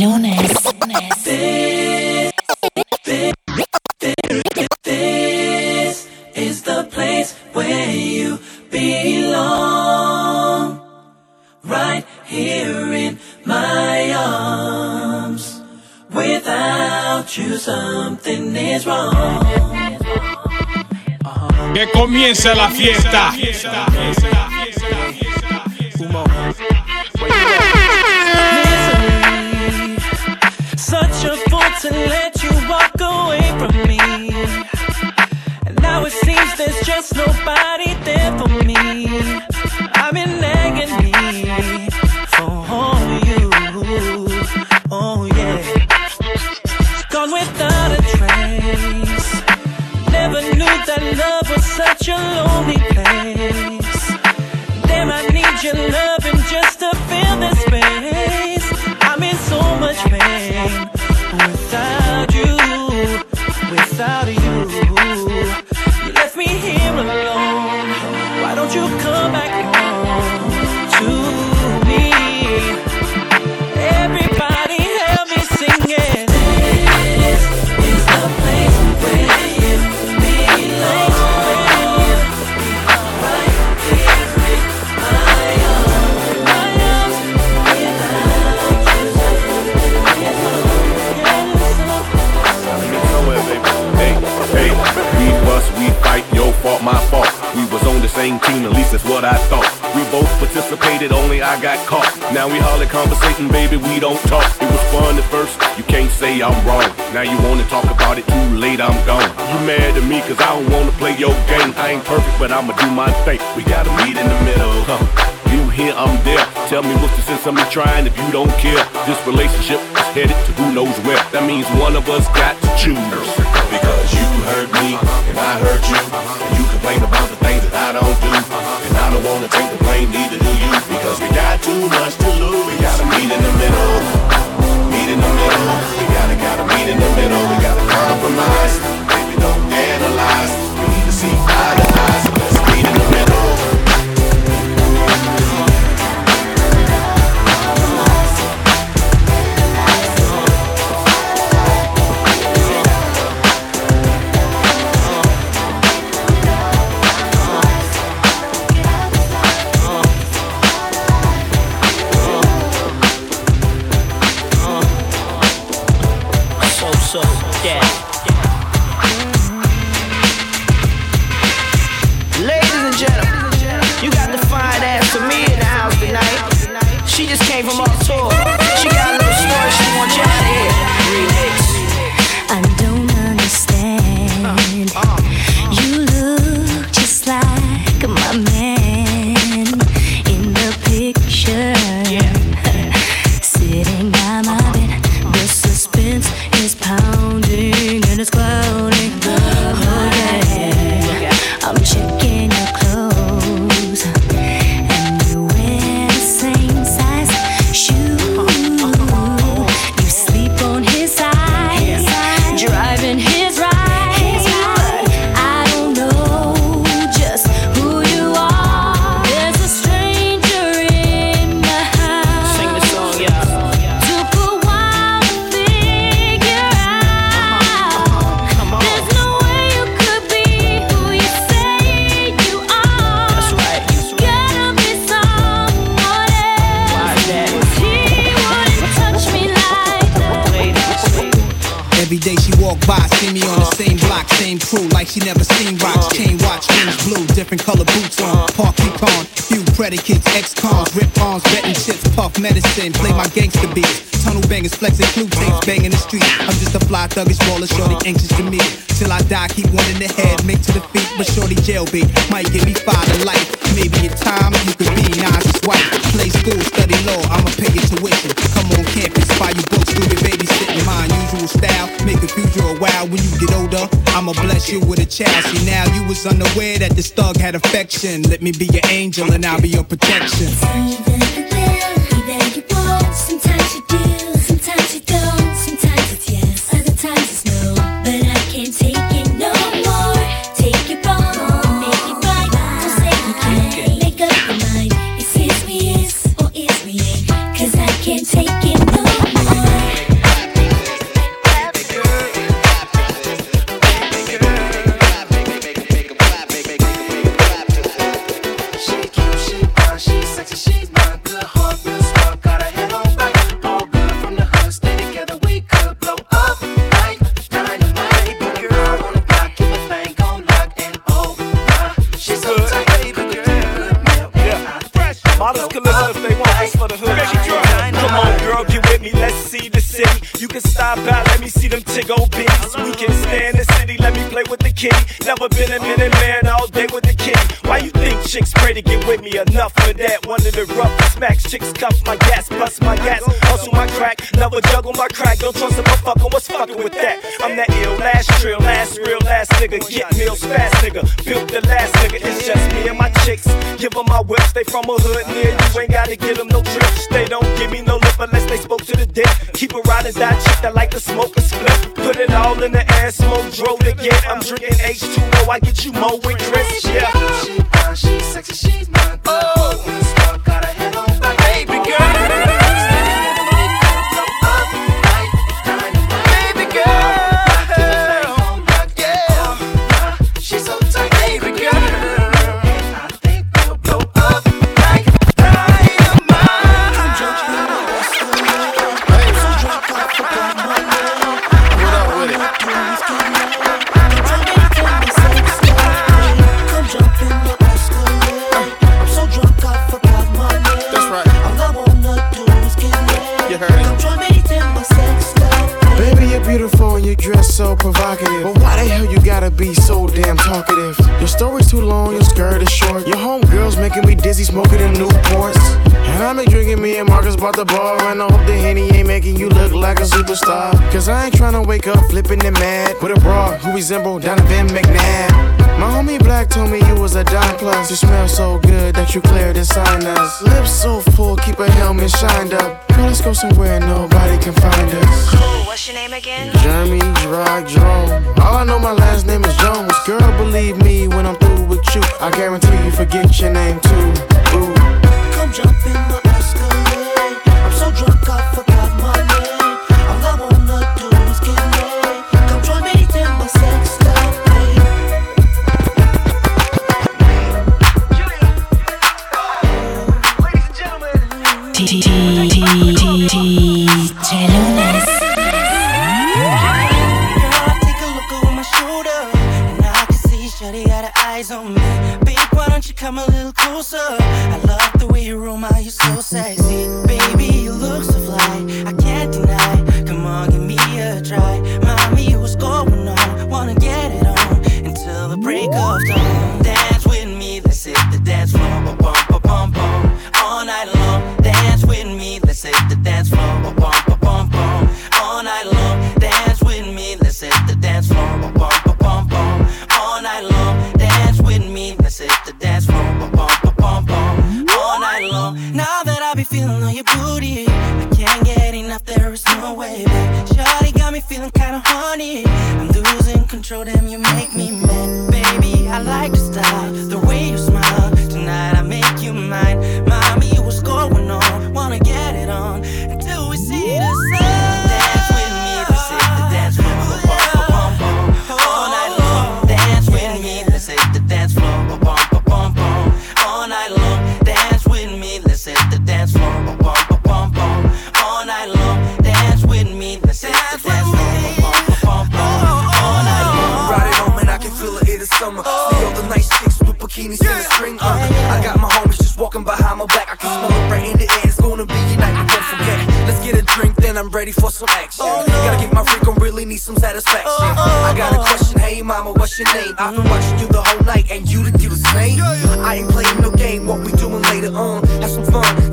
Lunes. This is the place where you belong. Right here in my arms. Without you, something is wrong. Que la fiesta. Just nobody there for me. Same team, at least that's what I thought. We both participated, only I got caught. Now we holler conversation, baby, we don't talk. It was fun at first, you can't say I'm wrong. Now you wanna talk about it, too late, I'm gone. You mad at me, cause I don't wanna play your game. I ain't perfect, but I'ma do my thing. We gotta meet in the middle, huh? You here, I'm there. Tell me what's the sense of me trying if you don't care. This relationship is headed to who knows where. That means one of us got to choose. Because you hurt me and I hurt you. And you complain about don't do. And I don't wanna take the blame, neither do you. Because we got too much to lose. We gotta meet in the middle. Meet in the middle. We gotta, gotta meet in the middle. We gotta compromise. Baby, don't analyze. We need to see eye to eye. Gangster beats. Tunnel bangers, flexing clue tapes, uh-huh. banging the street. I'm just a fly thug, thuggish baller, shorty uh-huh. anxious to meet. Till I die, keep one in the head, uh-huh. make to the feet, but shorty jailbait might give me five to life. Maybe in time you could be Nas's wife. Play school, study law, I'ma pay your tuition. Come on campus, buy you books, do your babysitting. My unusual style, make a future a while. When you get older, I'ma bless you with a child. See now you was unaware that this thug had affection. Let me be your angel and I'll be your protection. can't take stops my gas, bust my gas, hustle my crack, never juggle my crack. Don't trust a motherfucker, what's fucking with that? I'm that ill, last trill, last real, last nigga. Get meals fast, nigga. Built the last nigga. It's just me and my chicks. Give them my whips, they from a hood near you. Ain't gotta give them no tricks. They don't give me no lip unless they spoke to the dick. Keep around and die chick that like to smoke a split. Put it all in the ass, smoke, drove again. I'm drinking H2O, I get you more with Chris, yeah. Resemble Donovan McNabb. My homie Black told me you was a dime plus. You smell so good that you cleared the sinus. Lips so full, keep a helmet shined up. Girl, let's go somewhere nobody can find us. Cool, what's your name again? Jeremy Gerard Jerome. All I know, my last name is Jones. Girl, believe me when I'm through with you. I guarantee you forget your name too. Ooh. Come jump in the Escalade. I'm so drunk I forgot ready for some action. Oh, Gotta get my freak on, really need some satisfaction. Oh, oh, I got a question, hey mama, what's your name? I've been watching you the whole night, and you to do the same. I ain't playing no game, what we doing later on? Have some fun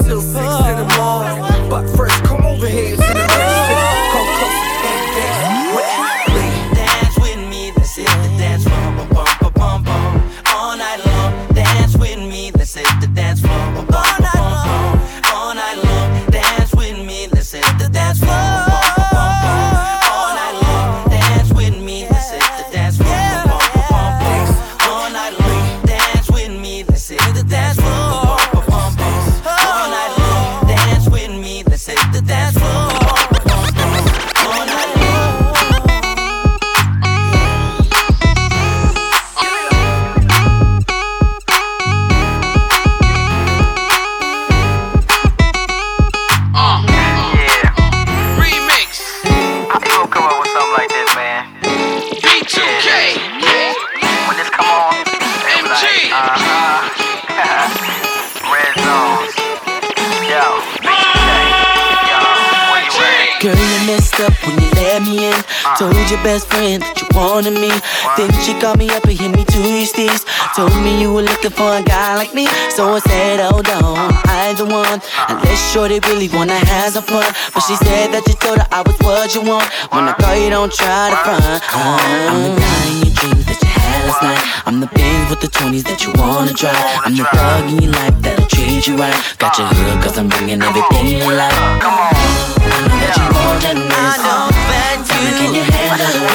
that's shorty really wanna have some fun. But she said that you told her I was what you want. When I call you, don't try to front. I'm the guy in your dreams that you had last night. I'm the Benz with the 20s that you wanna drive. I'm the thug in your life that'll treat you right. Got your hood cause I'm bringing everything you like. Come on. I know that you more than this. I know that you can you handle it.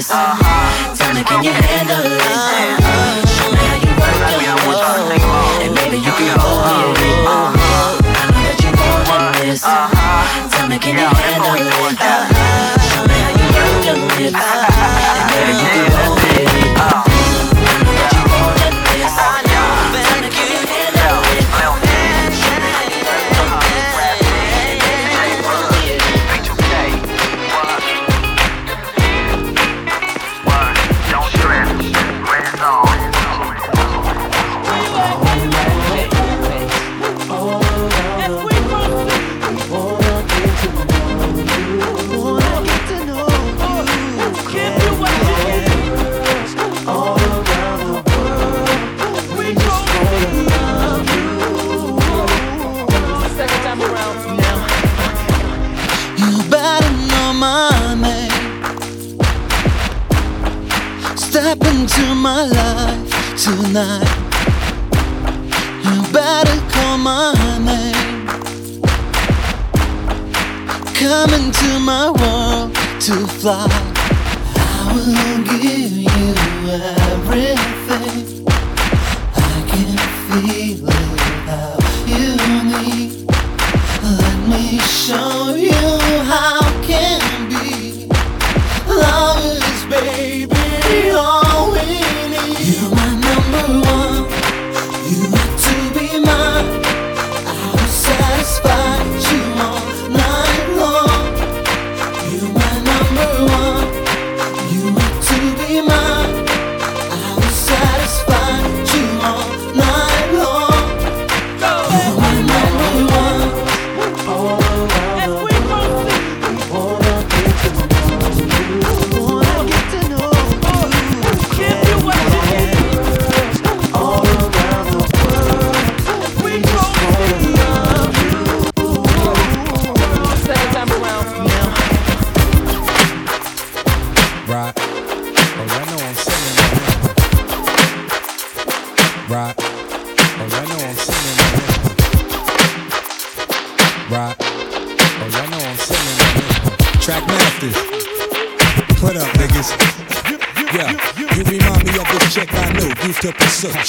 Want we can you handle it? Show me how you work and rest. And maybe you can go ahead. I know that you this. Tell me, can you handle it? You and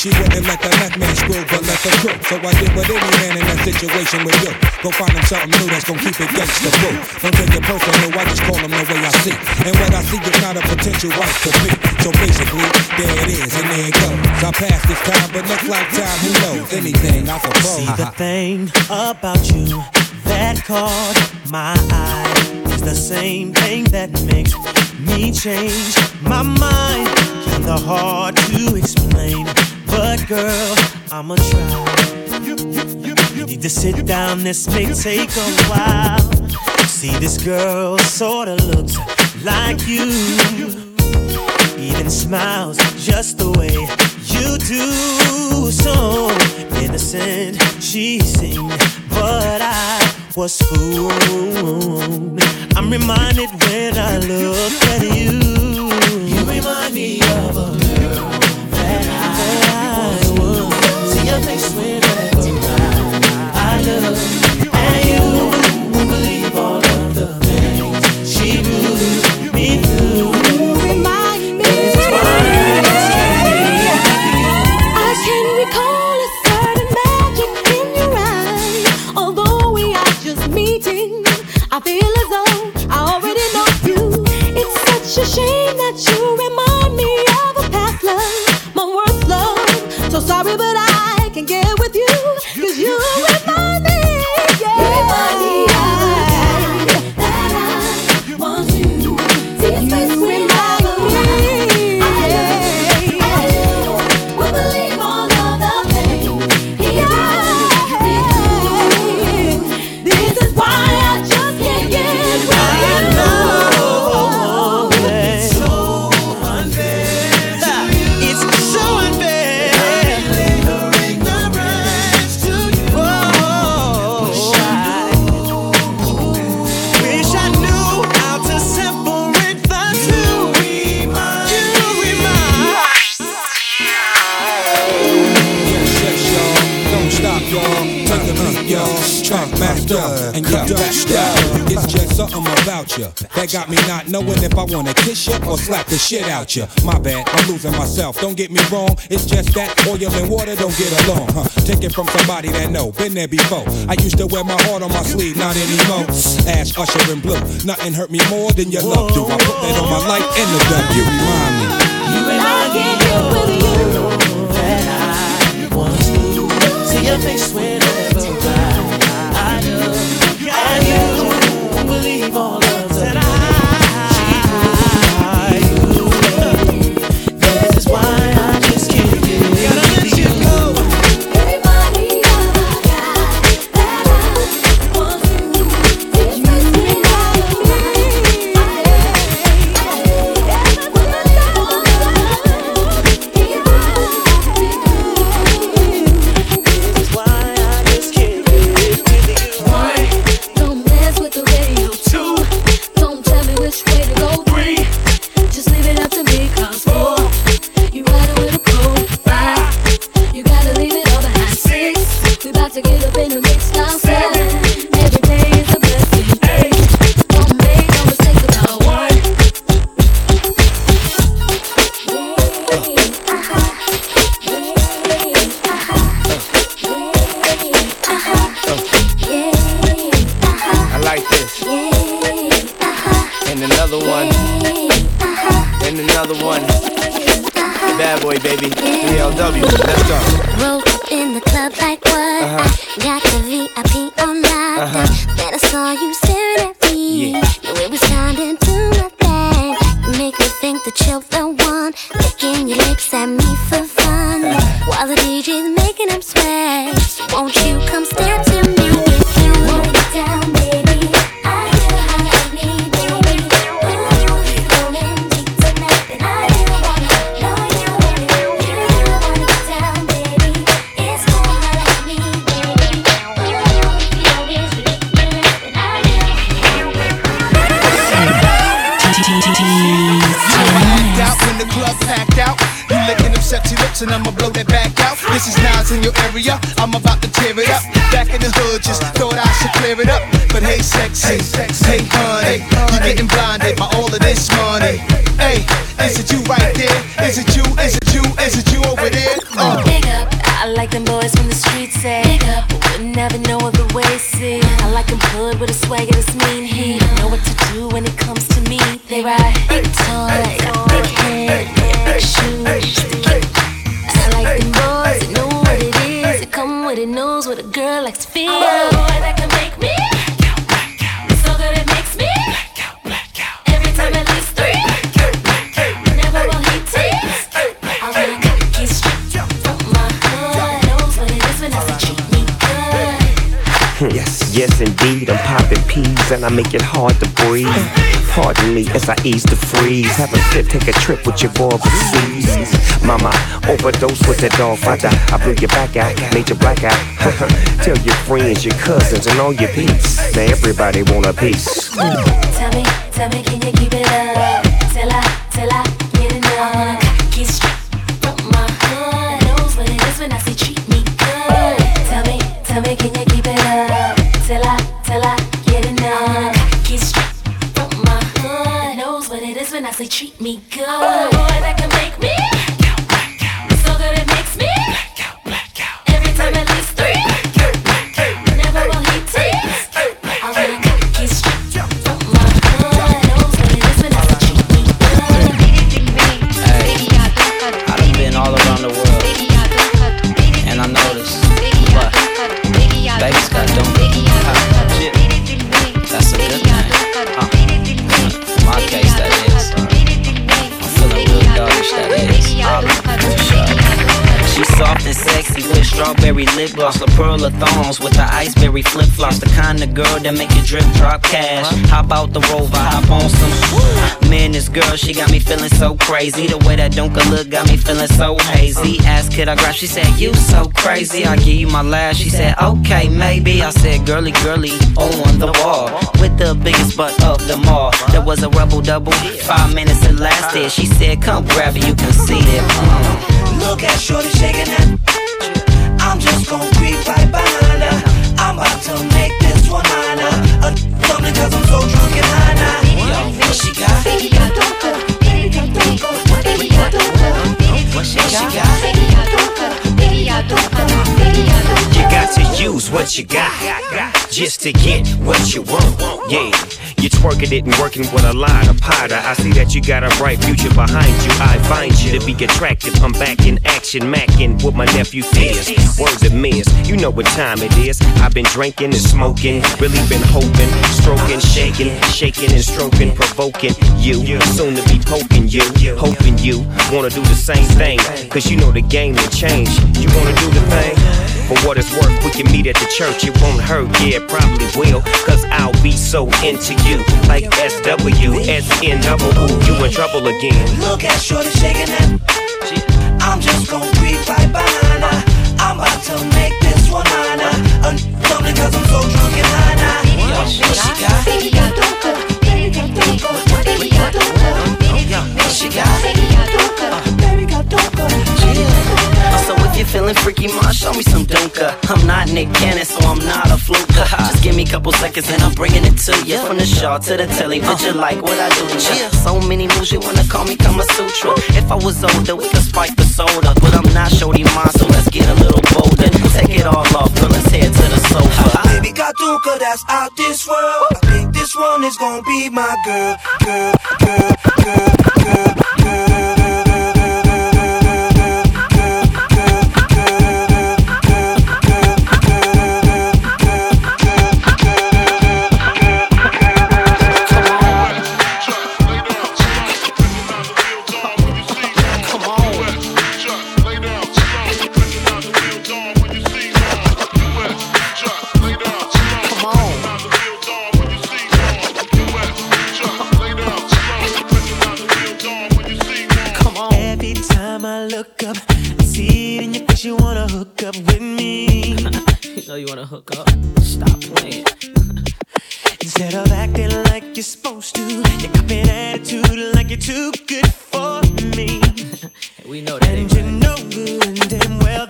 She wouldn't let the left man screw, but let the crew. So I did what any man in that situation would do. Go find him something new that's gonna keep it gangsta boo. Don't take it personal, I just call him the way I see. And what I see is not a potential wife to be. So basically, there it is, and there it goes. I passed this time, but next lifetime, who knows? Anything, I suppose. See the thing about you that caught my eye is the same thing that makes me change my mind. Kinda hard to explain, but girl, I'ma try. You need to sit down, this may take a while. See, this girl sorta looks like you. Even smiles just the way you do. So innocent she seemed, but I was fooled. I'm reminded when I look at you. You remind me of a was. See got me not knowing if I wanna kiss you or slap the shit out you. My bad, I'm losing myself. Don't get me wrong, it's just that oil and water don't get along. Huh? Take it from somebody that know, been there before. I used to wear my heart on my sleeve, not anymore. Ash, Usher, and Blue. Nothing hurt me more than your love do. I put that on my life and the W. Remind me. You and I get you that I see your face whenever I, I do. And you believe all and I'ma blow that back out. This is Nas in your area. I'm about to tear it up. Back in the hood, just thought I should clear it up. But hey, sexy, hey, honey, you getting blinded by all of this money. Hey, is it you right there? Is it you? Is it you? Is it you over there? Uh. I like them boys from the streets say Big up, would never know other way see I like them hood with a swagger that's mean He know what to do when it comes to me They ride big toy, what a girl likes to feel boy that can make me So that it makes me Every time at least three. Never will he I Knows what it is when I treat me good. Yes, yes indeed, I'm peas and I make it hard to breathe. Pardon me as I ease the freeze. Have a sip, take a trip with your boy overseas. Mama, overdose with that dog father. I blew your back out, made you black out. Tell your friends, your cousins, and all your peeps. Now everybody want a piece. Tell me, tell me, can you keep it up? Till I, till I The girl that make you drip drop cash. Hop out the rover, hop on some. Man, this girl, she got me feeling so crazy. The way that Dunka look got me feeling so hazy. Asked, could I grab? She said, You so crazy. I give you my last. She said, Okay, maybe. I said, Girly, girly, on the wall. With the biggest butt of them all. There was a rebel double. Five minutes it lasted. She said, Come grab it, you can see it. Mm. Look at Shorty shaking that. I'm just gon' creep right behind her. I'm about what she got? What she got? You got to use what you got just to get what you want. Yeah you're twerking it and working with a lot of powder. I see that you got a bright future behind you. I find you to be attractive. I'm back in action, macking with my nephew Fizz. Words of miss, you know what time it is. I've been drinking and smoking, really been hoping, stroking, shaking, shaking and stroking, provoking you. Soon to be poking you, hoping you wanna do the same thing. Cause you know the game will change. You wanna do the thing? For what it's worth, we can meet at the church. It won't hurt, yeah, it probably will. Cause I'll be so into you. Like SW, SN you in trouble again. Look at Shorty shaking that. I'm just gonna creep right behind her. I'm about to make this one mine. Uh, something cause I'm so drunk and high now. What she got? What she got? So if you're feeling freaky, ma, show me some dunka. I'm not Nick Cannon, so I'm not a fluke. Just give me a couple seconds and I'm bringing it to you. From the shawl to the telly, but you uh-huh. like what I do to you. So many moves, you wanna call me Kama Sutra. If I was older, we could spike the soda. But I'm not Shorty Ma, so let's get a little bolder. Take it all off, girl, let's head to the sofa. Baby Katuka, that's out this world. I think this one is gonna be my girl, girl, girl, girl, girl, girl. Every Instead of acting like you're supposed to, you got an attitude like you're too good for me. We know that. And you know good and damn well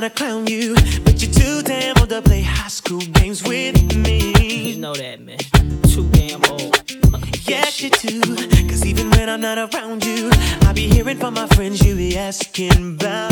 nobody tryna clown you, but you're too damn old to play high school games with me. You know that, man. Too damn old. Yes, you do. Cause even when I'm not around you, I be hearing from my friends you be asking about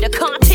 the content.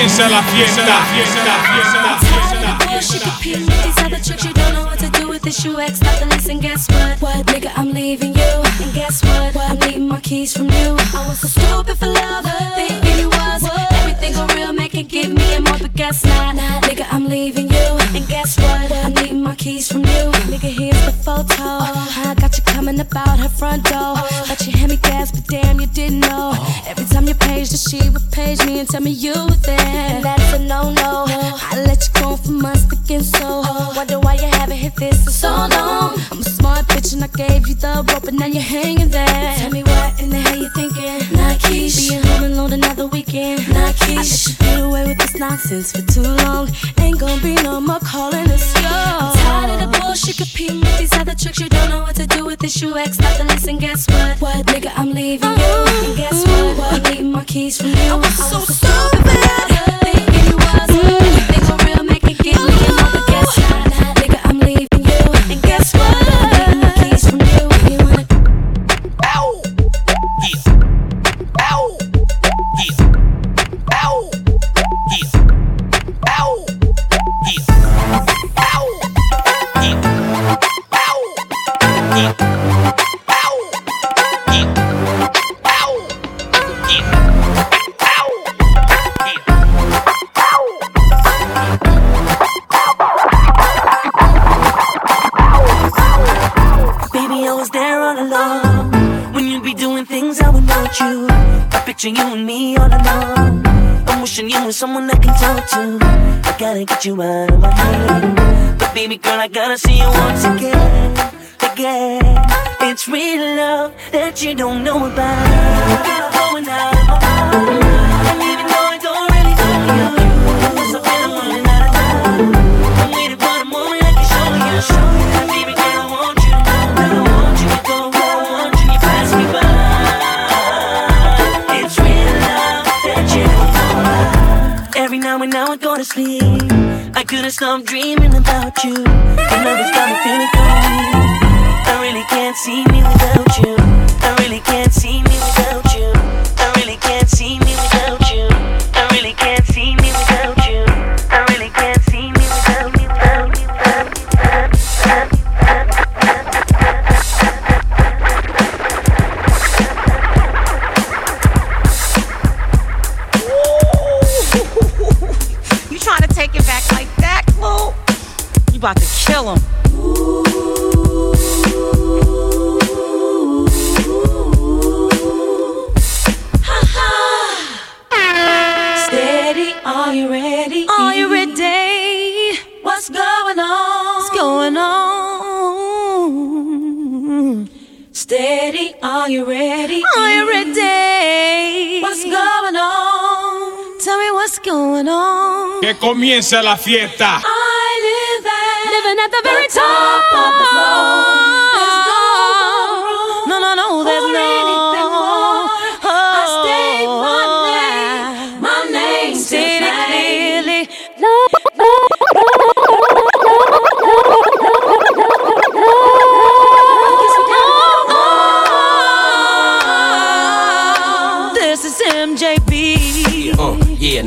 comienza la fiesta. You ex nothing less and guess what? What nigga, I'm leaving you. And guess what? what? I'm needing my keys from you. I was so stupid for love, thinking you was what? everything a real, man can give me and more, but guess not. Nah, nigga, I'm leaving you. And guess what? what? I'm needing my keys from you. Nigga, here's the photo. I got you coming about her front door. Let you hear me gasp, but damn, you didn't know page, that she would page me and tell me you were there. And that's a no no. I let you go for months, thinking so. Wonder why you haven't hit this in so long. I'm gave you the rope, and now you're hanging there. Tell me what in the hell you thinking? Not Keish. Being home alone another weekend. Not Keish. I get away with this nonsense for too long. Ain't gonna be no more calling us yours. I'm tired of the bullshit competing with these other tricks. You don't know what to do with this. You X. stop the listen. Guess what? What, nigga, I'm leaving you. And guess what? what? I'm leaving my keys from you. I was so comienza la fiesta.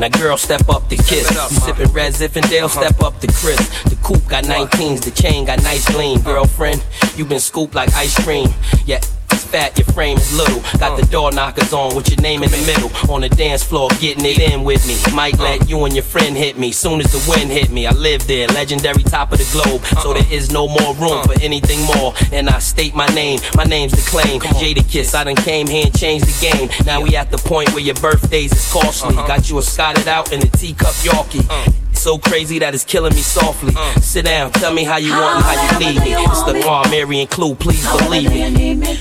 Now, girl, step up the kiss. Up, Sipping Red Zinfandel, uh-huh. step up the crisp. The coupe got 19s, the chain got nice gleam. Uh-huh. Girlfriend, you been scooped like ice cream. Yeah, fat, your frame's little. Got the door knockers on with your name in the middle. On the dance floor, getting it in with me. Might let you and your friend hit me. Soon as the wind hit me, I live there. Legendary top of the globe. So there is no more room for anything more. And I state my name, my name's the claim. Jadakiss, I done came here and changed the game. Now we at the point where your birthdays is costly. Got you a scotted out in a teacup Yorkie so crazy that it's killing me softly. Uh. Sit down, tell me how you want me, how you need me. It's the Mar, Mary, and Clue, please believe me.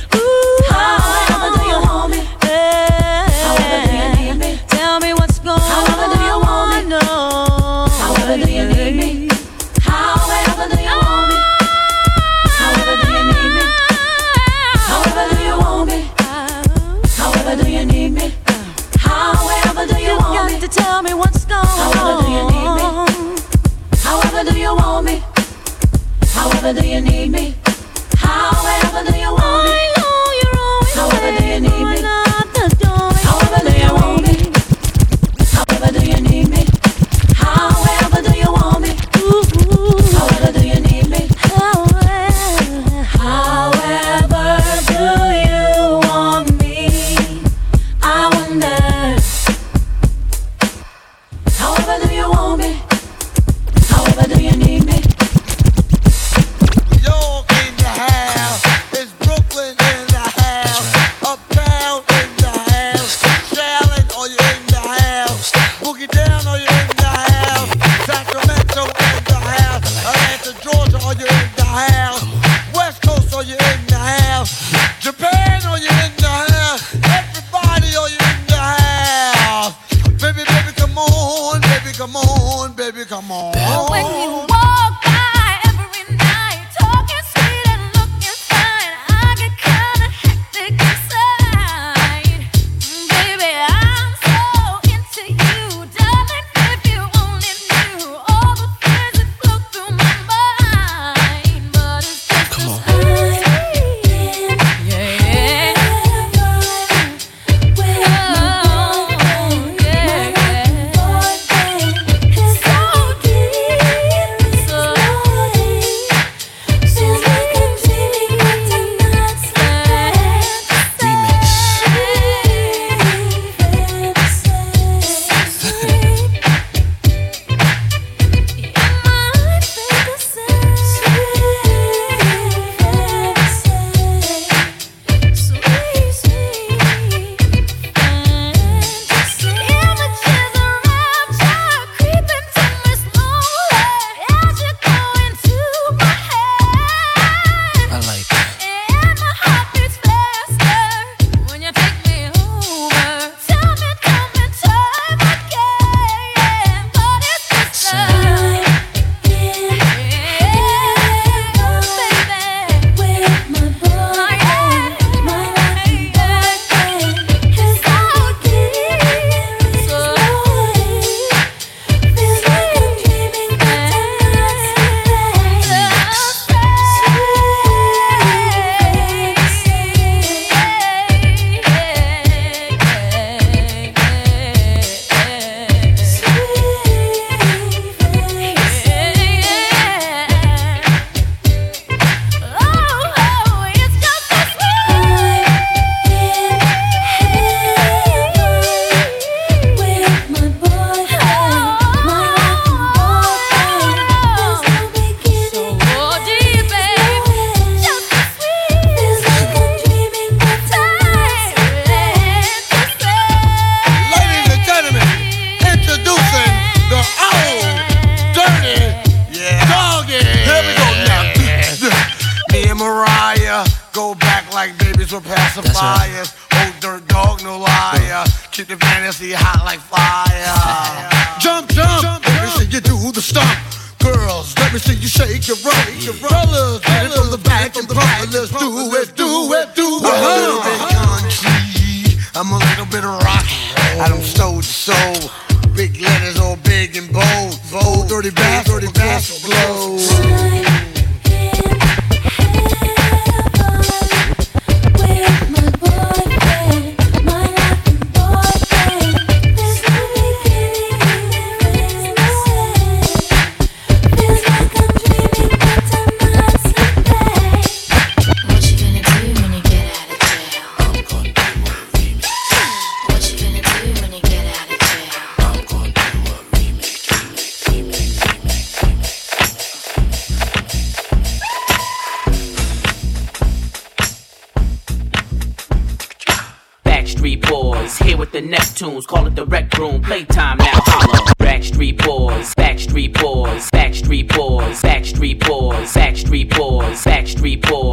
Backstreet Boys, Backstreet Boys, Backstreet Boys,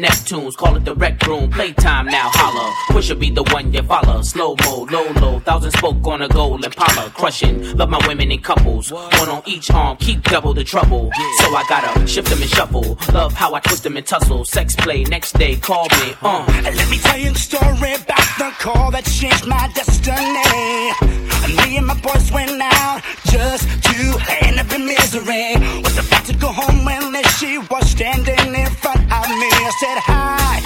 Neptunes, call it the rec room, playtime now, holla. Pusha be the one you follow, slow mo, low low, thousand spoke on a gold Impala, crushing, love my women in couples, one on each arm, keep double the trouble. So I gotta shift them and shuffle, love how I twist them and tussle, sex play, next day call me, uh. Let me tell you the story about the call that changed my destiny. Me and my boys went out just to end up in misery. Was about to go home when she was standing in front of me. I said hi.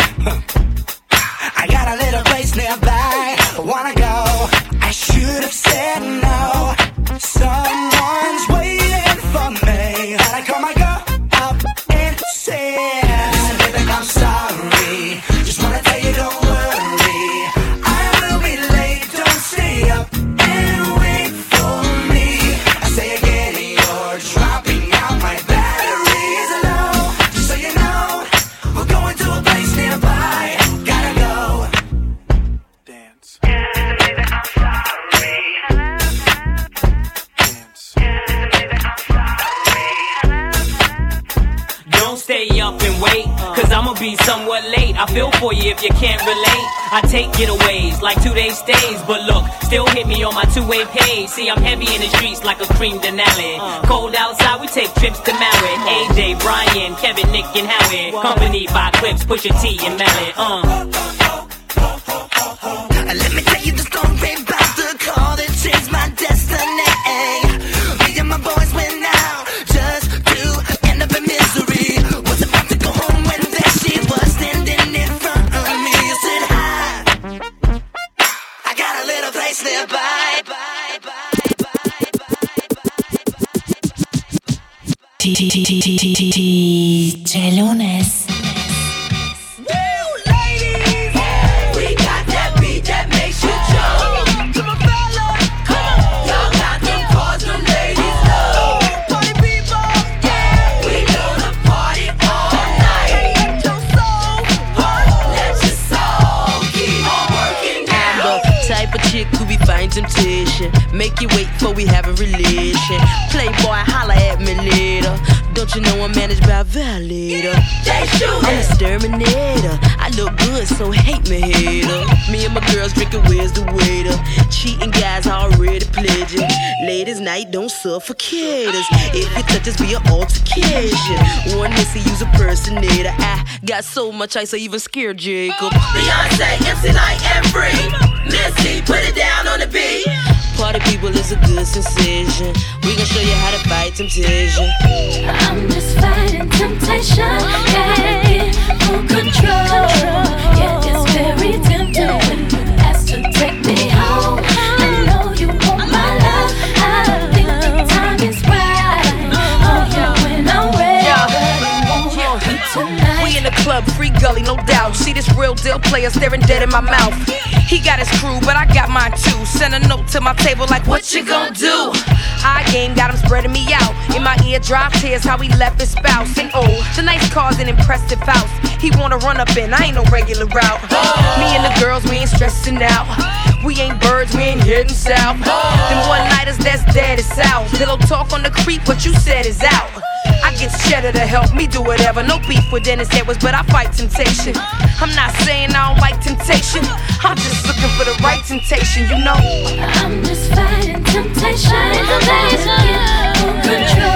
I got a little place nearby. Wanna go? I should have said no. Somewhat late. I feel for you if you can't relate. I take getaways like two day stays, but look, still hit me on my two way page. See, I'm heavy in the streets like a cream Denali. Cold outside, we take trips to Marin. AJ, Brian, Kevin, Nick, and Howard. Company by Clipse, Pusha T, and Malice. Uh. DJ my girls drinking, where's the waiter? Cheating guys already pledging. Ladies' night, don't suffocate us. If you touch us, be an altercation. One missy, use a personator. I got so much ice, I even scared Jacob. Beyonce, MC Lyte, and Free. Missy, put it down on the beat. Party people is a good sensation. We gon' show you how to fight temptation. I'm just fighting temptation. Gotta control. Yeah, it's very tempting ask to take me in the club, free gully, no doubt. See this real deal player staring dead in my mouth. He got his crew, but I got mine too. Send a note to my table like, what you gon' do? High game got him spreading me out. In my ear, drop tears how he left his spouse. And oh, nice car's an impressive house. He wanna run up in, I ain't no regular route. Me and the girls, we ain't stressing out. We ain't birds, we ain't heading south. Them one nighters that's dead is out. Pillow talk on the creep, what you said is out. I get cheddar to help me do whatever. No beef with Dennis Edwards, but I fight temptation. I'm not saying I don't like temptation. I'm just looking for the right temptation, you know. I'm just fighting temptation. Control.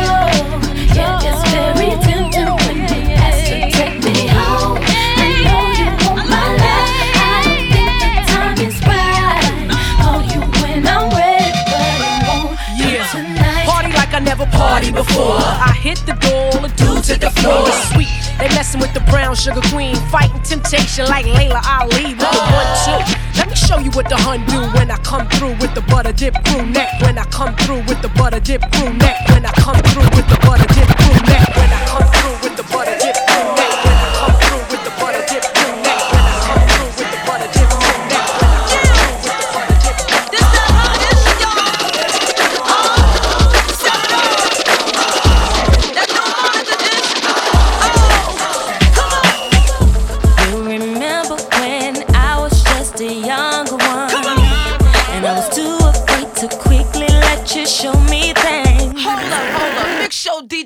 I before. I hit the door, the dudes hit the floor. Sweet, they messing with the brown sugar queen, fighting temptation like Laila Ali with uh. the one two. Let me show you what the hun do when I come through with the butter dip crew neck. When I come through with the butter dip crew neck. When I come through with the butter dip crew neck. When I come through with the butter dip crew neck.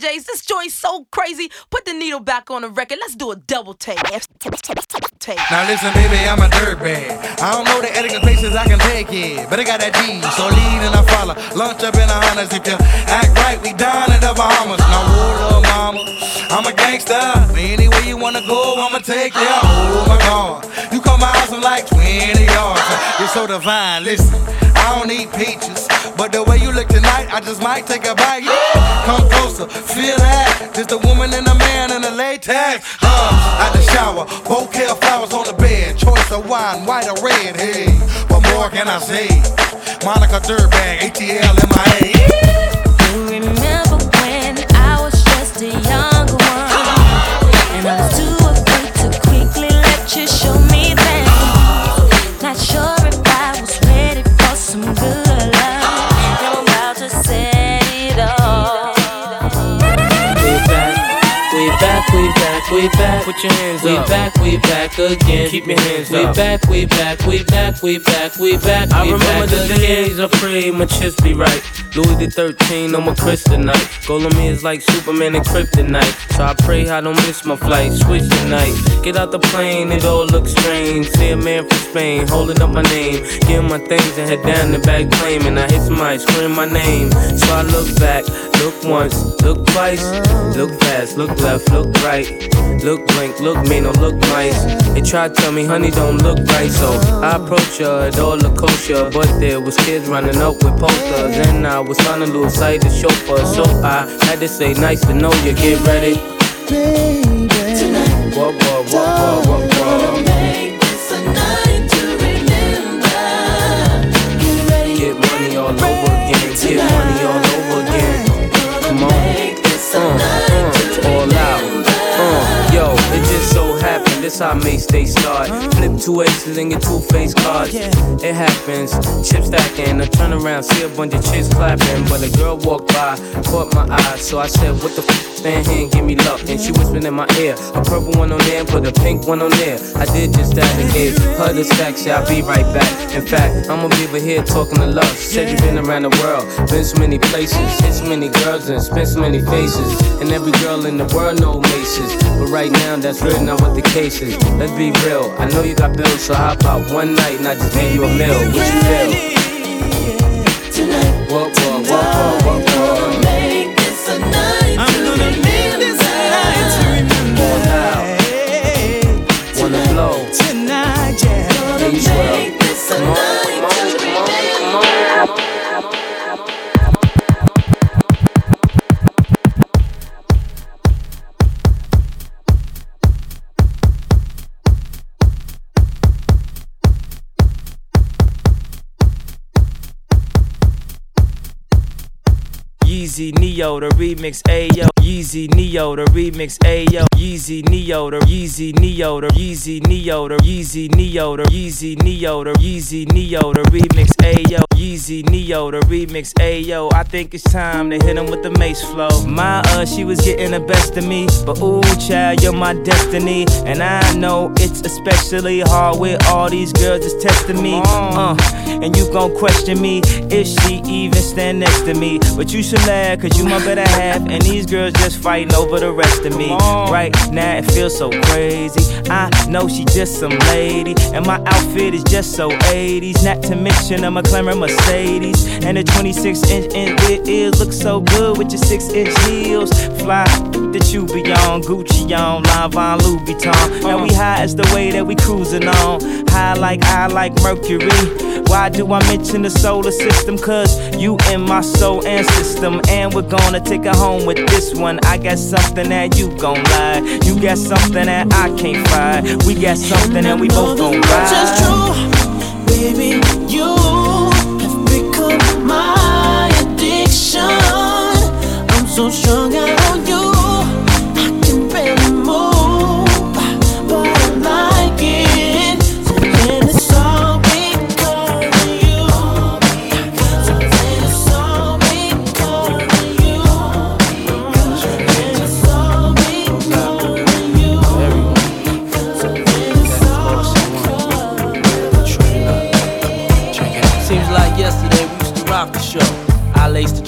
DJs, this joint's so crazy. Put the needle back on the record. Let's do a double take. Now listen, baby, I'm a dirtbag. I don't know the etiquette places I can take it, but I got that G, so lead and I follow. Lunch up in the Hondas if you act right, we down in the Bahamas. Now hold up, mama, I'm a gangster. Anywhere you wanna go, I'ma take you. Oh my God, you come my house, I'm like 20 yards. You're so divine. Listen, I don't eat peaches, but the way you look tonight, I just might take a bite. Come closer, feel that. Just a woman and a man in a latex. Uh, out the shower, bouquet of flowers on the bed. Choice of wine, white or red. Hey, what more can I say? Monica Dirtbag, ATL MIA. You remember when I was just a younger one, and I was too afraid to quickly let you show me we back, we we. Put your hands we up. back, we back again. Keep your hands we up. back, we back, we back, we back, we back. I we remember the days I prayed my chest be right. Louis the 13 on my kryptonite. Golem is like Superman and kryptonite. So I pray I don't miss my flight. Switch tonight. Get out the plane, it all looks strange. See a man from Spain holding up my name. Give him my things and head down the back plane. And I hit somebody scream my name. So I look back, look once, look twice, look fast, look left, look right. Look blank, look mean, don't look nice. They tried to tell me, honey, don't look right. So I approached her, it all looked kosher. But there was kids running up with posters. And I was trying to lose sight of chauffeur. So I had to say, nice to know you, get ready. baby. Whoa, whoa, whoa, whoa, whoa, This how Mase they start. Flip two aces and get two face cards. It happens. Chip stacking. I turn around, see a bunch of chicks clapping. But a girl walked by, caught my eye. So I said, What the f? Stand here and give me luck. And she whispered in my ear, A purple one on there, put a pink one on there. I did just that and gave her the stack. Said, I'll be right back. In fact, I'm gonna be over here talking to love. Said you've been around the world, been so many places, hit so many girls and spent so many faces. And every girl in the world know maces. But right now, that's really not what the case Let's be real. I know you got bills, so how about one night and I just give you a meal? What you feel? What, what, what, what, what, Yeezy Neo, the remix, ayo. Yeezy Neo, the remix, ayo. Yeezy Neo, the Yeezy Neo, the Yeezy Neo, the Yeezy Neo, the Yeezy Neo, the Yeezy Neo, the remix, ayo. Yeezy Neo, the remix, ayo. I think it's time to hit him with the Mase flow. My uh, she was getting the best of me, but ooh, child, you're my destiny, and I know it's especially hard with all these girls that's testing me. Uh, and you gon' question me if she even stand next to me, but you should laugh, cause you my better half. And these girls just fighting over the rest of me. Right now it feels so crazy. I know she just some lady. And my outfit is just so 80s. Not to mention a McLaren Mercedes. And the 26 inch in it is look so good with your 6 inch heels. Fly that you be on, Gucci on, Lanvin, Louis Vuitton. Now we high as the way that we cruising on. High like I like Mercury. Why do I mention the solar system? Cause you in my soul and system. And we're gonna take it home with this one. I got something that you gon' like. You got something that I can't find. We got something that we both gon' ride. Just true, baby. You have become my addiction. I'm so strung out on you.